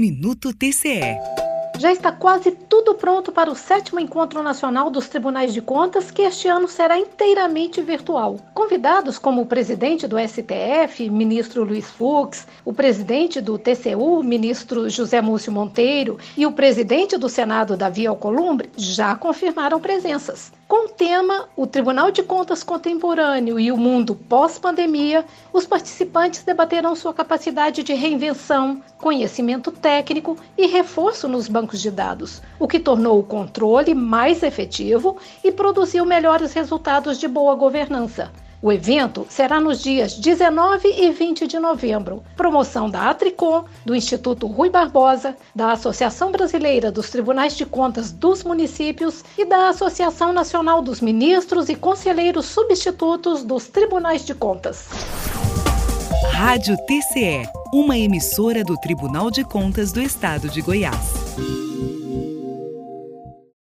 Minuto TCE. Já está quase tudo pronto para o sétimo Encontro Nacional dos Tribunais de Contas, que este ano será inteiramente virtual. Convidados como o presidente do STF, ministro Luiz Fux, o presidente do TCU, ministro José Múcio Monteiro, e o presidente do Senado, Davi Alcolumbre, já confirmaram presenças. Com o tema O Tribunal de Contas Contemporâneo e o Mundo Pós-Pandemia, os participantes debaterão sua capacidade de reinvenção, conhecimento técnico e reforço nos bancos de dados, o que tornou o controle mais efetivo e produziu melhores resultados de boa governança. O evento será nos dias 19 e 20 de novembro. Promoção da Atricom, do Instituto Rui Barbosa, da Associação Brasileira dos Tribunais de Contas dos Municípios e da Associação Nacional dos Ministros e Conselheiros Substitutos dos Tribunais de Contas. Rádio TCE, uma emissora do Tribunal de Contas do Estado de Goiás. Música